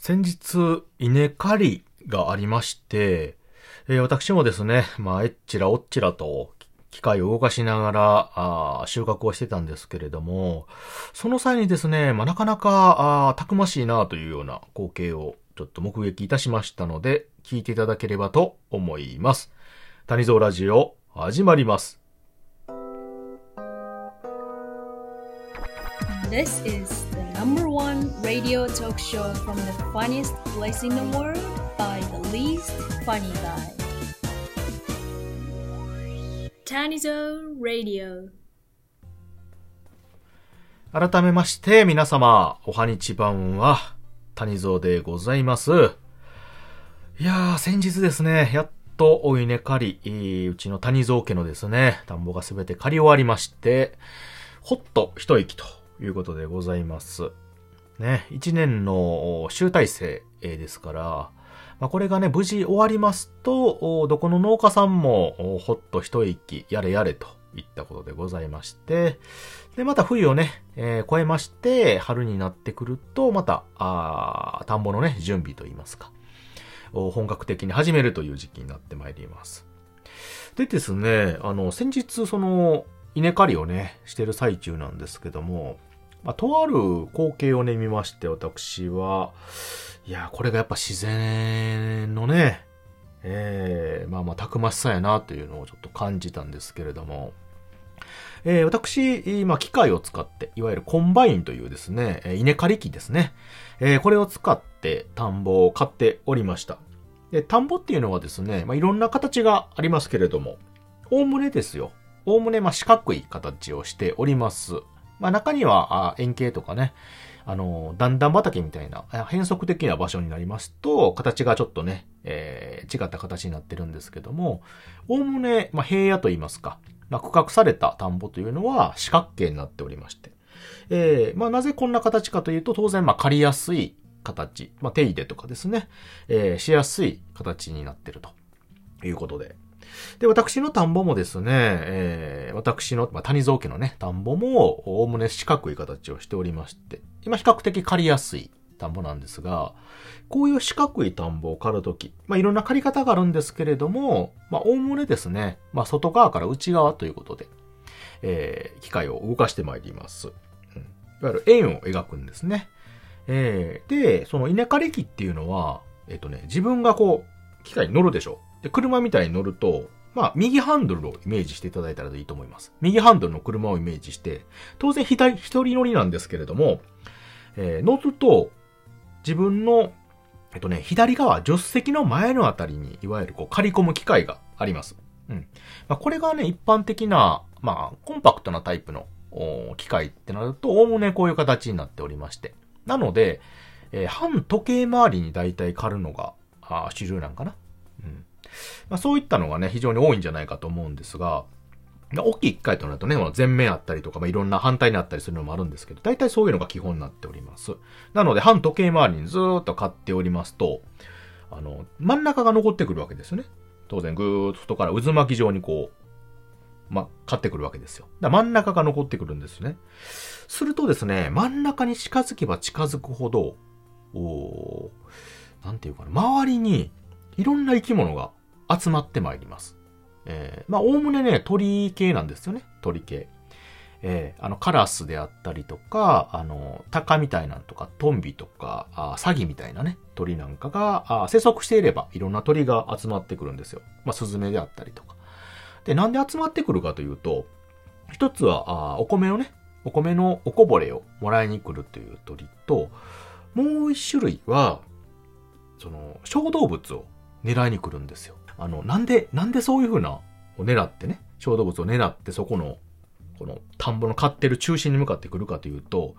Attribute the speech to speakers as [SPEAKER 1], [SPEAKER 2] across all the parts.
[SPEAKER 1] 先日、稲刈りがありまして、えー私もですね、まあ、えっちらおっちらと、機械を動かしながら、収穫をしてたんですけれども、その際にですね、まあ、なかなか、たくましいなというような光景をちょっと目撃いたしましたので、聞いていただければと思います。谷蔵ラジオ、始まります。
[SPEAKER 2] This is number one radio talk show from the funniest place in the world by the least funny guy. Tanizo Radio.
[SPEAKER 1] 改めまして、皆様、おはにちばんは、谷蔵でございます。いやー、先日ですね、やっとお稲刈り、うちの谷蔵家のですね、田んぼがすべて刈り終わりまして、ほっと一息ということでございます。ね、一年の集大成ですから、まあ、これがね、無事終わりますと、どこの農家さんも、ほっと一息、やれやれといったことでございまして、で、また冬をね、えー超えまして、春になってくると、また、あ田んぼのね、準備といいますか、本格的に始めるという時期になってまいります。でですね、あの、先日、その、稲刈りをね、してる最中なんですけども、まあ、とある光景をね、見まして、私は、いや、これがやっぱ自然のね、えー、まあまあ、たくましさやなというのをちょっと感じたんですけれども、えー私、今、機械を使って、いわゆるコンバインというですね、稲刈り機ですね。えーこれを使って田んぼを刈っておりました。で、田んぼっていうのはですね、まあ、いろんな形がありますけれども、おおむねですよ。おおむね、まあ、四角い形をしております。まあ、中には、円形とかね、あの、段々畑みたいな、変則的な場所になりますと、形がちょっとね、えー違った形になってるんですけども、おおむね、まあ、平野と言いますか、まあ、区画された田んぼというのは四角形になっておりまして、えーまあ、なぜこんな形かというと、当然、まあ、刈りやすい形、まあ、手入れとかですね、えーしやすい形になってるということで。で、私の田んぼもですね、えー私の、まあ、谷蔵家のね、田んぼも、おおむね四角い形をしておりまして、今比較的刈りやすい田んぼなんですが、こういう四角い田んぼを刈るとき、まあ、いろんな刈り方があるんですけれども、まあ、おおむねですね、まあ、外側から内側ということで、えー機械を動かしてまいります。うん、いわゆる円を描くんですね。えーで、その稲刈り機っていうのは、えっ、とね、自分がこう、機械に乗るでしょ。で、車みたいに乗ると、まあ、右ハンドルをイメージしていただいたらいいと思います。右ハンドルの車をイメージして、当然左、一人乗りなんですけれども、えー乗ると、自分の、えっとね、左側、助手席の前のあたりに、いわゆるこう、刈り込む機械があります。うん。まあ、これがね、一般的な、まあ、コンパクトなタイプの、機械ってなると、おおむねこういう形になっておりまして。なので、えー半時計回りに大体刈るのが、あー主流なんかな。うん。まあ、そういったのがね、非常に多いんじゃないかと思うんですが、大きい機械となるとね、まあ前面あったりとか、まあ、いろんな反対にあったりするのもあるんですけど、大体そういうのが基本になっております。なので、半時計回りにずーっと買っておりますと、あの、真ん中が残ってくるわけですよね。当然、ぐーっと外から渦巻き状にこう、ま、買ってくるわけですよ。だ真ん中が残ってくるんですね。するとですね、真ん中に近づけば近づくほど、おーなんていうかな、周りにいろんな生き物が集まってまいります。えー、まあ、おおむねね、鳥系なんですよね。鳥系。えー、あの、カラスであったりとか、あの、タカみたいなんとか、トンビとか、あサギみたいなね、鳥なんかが、あ生息していれば、いろんな鳥が集まってくるんですよ。まあ、スズメであったりとか。で、なんで集まってくるかというと、一つは、あお米をね、お米のおこぼれをもらいに来るという鳥と、もう一種類は、その、小動物を狙いに来るんですよ。あの、なんで、なんでそういう風な、を狙ってね、小動物を狙ってそこの、この田んぼの飼ってる中心に向かってくるかというと、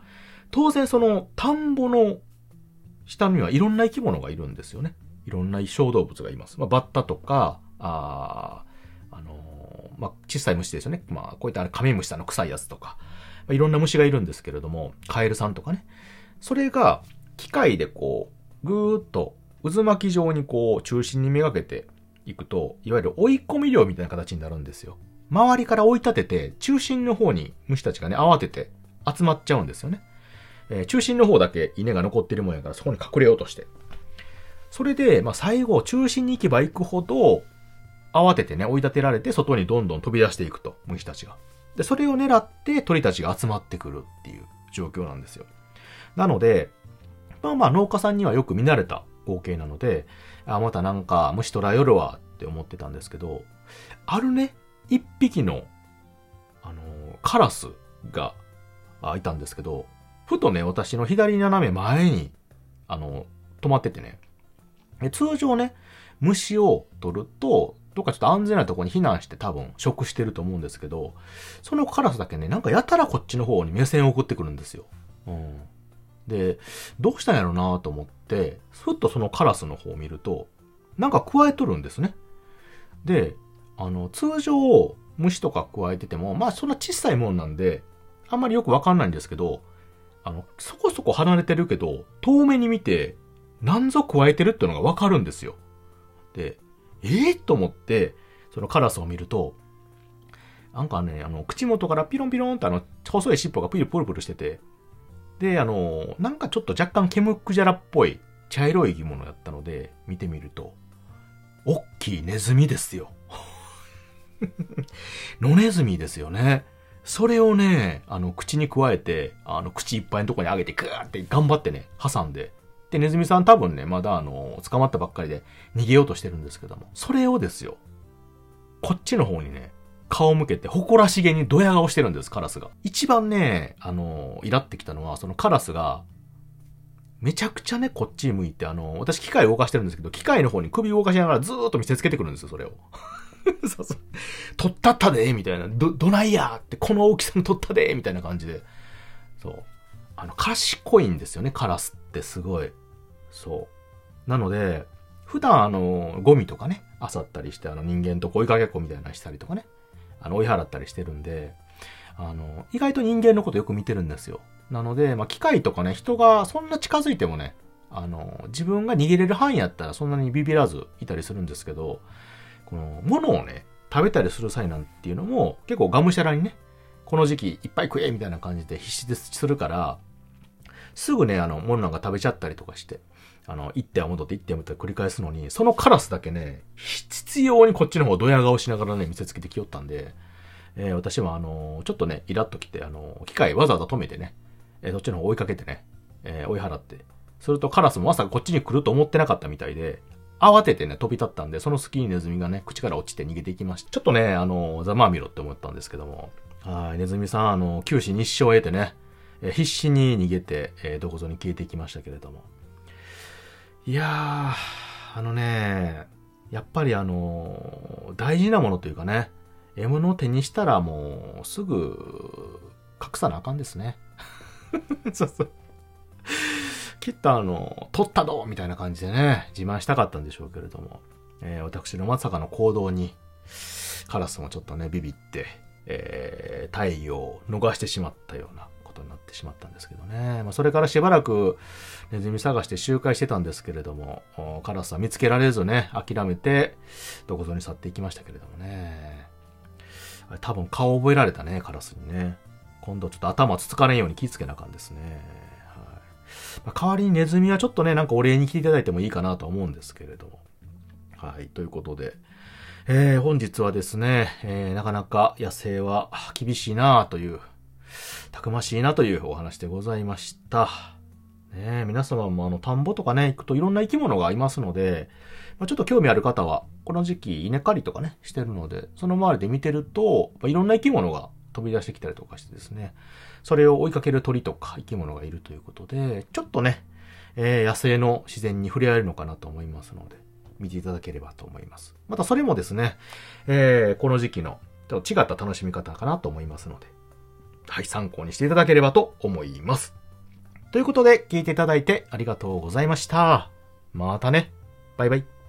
[SPEAKER 1] 当然その田んぼの下にはいろんな生き物がいるんですよね。いろんな小動物がいます。まあ、バッタとか、あーあのーまあ、小さい虫ですよね。まあ、こういったカメムシさんの臭いやつとか、まあ、いろんな虫がいるんですけれども、カエルさんとかね。それが、機械でこう、ぐーっと渦巻き状にこう、中心にめがけていくと、いわゆる追い込み量みたいな形になるんですよ。周りから追い立てて、中心の方に虫たちがね、慌てて集まっちゃうんですよね。えー中心の方だけ稲が残ってるもんやから、そこに隠れようとして。それで、まあ、最後、中心に行けば行くほど、慌ててね、追い立てられて、外にどんどん飛び出していくと、虫たちが。で、それを狙って鳥たちが集まってくるっていう状況なんですよ。なので、まあまあ農家さんにはよく見慣れた光景なので、あ、またなんか虫捕らえよるわって思ってたんですけど、あるね、一匹の、あのーカラスが、あいたんですけど、ふとね、私の左斜め前に、あの止まっててね。通常ね、虫を取ると、どっかちょっと安全なところに避難して多分食してると思うんですけど、そのカラスだけね、なんかやたらこっちの方に目線を送ってくるんですよ。うん。で、どうしたんやろうなと思って、ふっとそのカラスの方を見ると、なんか加えとるんですね。で、あの、通常、虫とか加えてても、まあそんな小さいもんなんで、あんまりよくわかんないんですけど、あの、そこそこ離れてるけど、遠目に見て、何ぞ加えてるっていうのがわかるんですよ。で、ええと思って、そのカラスを見ると、なんかね、あの、口元からピロンピロンってあの、細い尻尾がプルプルプルしてて、で、あの、なんかちょっと若干ケムクジャラっぽい茶色い生き物だったので、見てみると、おっきいネズミですよ。野ネズミですよね。それをね、あの、口に加えて、あの、口いっぱいのとこに上げて、グーって頑張ってね、挟んで。で、ネズミさん多分ね、まだあの、捕まったばっかりで逃げようとしてるんですけども、それをですよ、こっちの方にね、顔向けて誇らしげにドヤ顔してるんです、カラスが。一番ね、あの、イラってきたのは、そのカラスが、めちゃくちゃね、こっち向いて、あの、私機械動かしてるんですけど、機械の方に首動かしながらずーっと見せつけてくるんですよ、それを。そうそう。取ったったでみたいな。ど、どないやって、この大きさの取ったでみたいな感じで。そう。あの、賢いんですよね、カラスってすごい。そう。なので、普段あの、ゴミとかね、漁ったりして、あの人間と追いかけっこみたいなしたりとかね、あの、追い払ったりしてるんで、あの、意外と人間のことよく見てるんですよ。なので、まあ、機械とかね、人がそんな近づいてもね、あの、自分が逃げれる範囲やったらそんなにビビらずいたりするんですけど、この、物をね、食べたりする際なんていうのも、結構がむしゃらにね、この時期いっぱい食えみたいな感じで必死でするから、すぐね、あの、物なんか食べちゃったりとかして、あの、一手は戻って一手は戻って繰り返すのに、そのカラスだけね、必要にこっちの方をドヤ顔しながらね、見せつけてきよったんで、えー私はあの、ちょっとね、イラッときて、あの、機械わざわざ止めてね、えーそっちの方追いかけてね、えー追い払って、するとカラスもまさかこっちに来ると思ってなかったみたいで、慌ててね、飛び立ったんで、その隙にネズミがね、口から落ちて逃げていきました。ちょっとね、あの、ざまあみろって思ったんですけども、はい、ネズミさん、あの、九死日生を得てね、え必死に逃げて、えどこぞに消えていきましたけれども。いやー、あのね、やっぱりあの、大事なものというかね、獲物を手にしたらもう、すぐ、隠さなあかんですね。そうそう。きっとあの、取ったどみたいな感じでね、自慢したかったんでしょうけれども、えー私のまさかの行動に、カラスもちょっとね、ビビって、えー、太陽を逃してしまったようなことになってしまったんですけどね。まあ、それからしばらくネズミ探して周回してたんですけれども、カラスは見つけられずね、諦めて、どこぞに去っていきましたけれどもね。あれ多分顔覚えられたね、カラスにね。今度ちょっと頭つつかれんように気ぃつけなあかんですね。はい。まあ、代わりにネズミはちょっとね、なんかお礼に来ていただいてもいいかなと思うんですけれども。はい。ということで、えー、本日はですね、えー、なかなか野生は厳しいなという、たくましいなというお話でございました。ね皆様もあの、田んぼとかね、行くといろんな生き物がいますので、まあ、ちょっと興味ある方は、この時期稲刈りとかね、してるので、その周りで見てると、まあいろんな生き物が飛び出してきたりとかしてですね、それを追いかける鳥とか生き物がいるということで、ちょっとね、えー野生の自然に触れ合えるのかなと思いますので、見ていただければと思います。またそれもですね、えーこの時期のちょっと違った楽しみ方かなと思いますので、はい、参考にしていただければと思います。ということで、聞いていただいてありがとうございました。またね。バイバイ。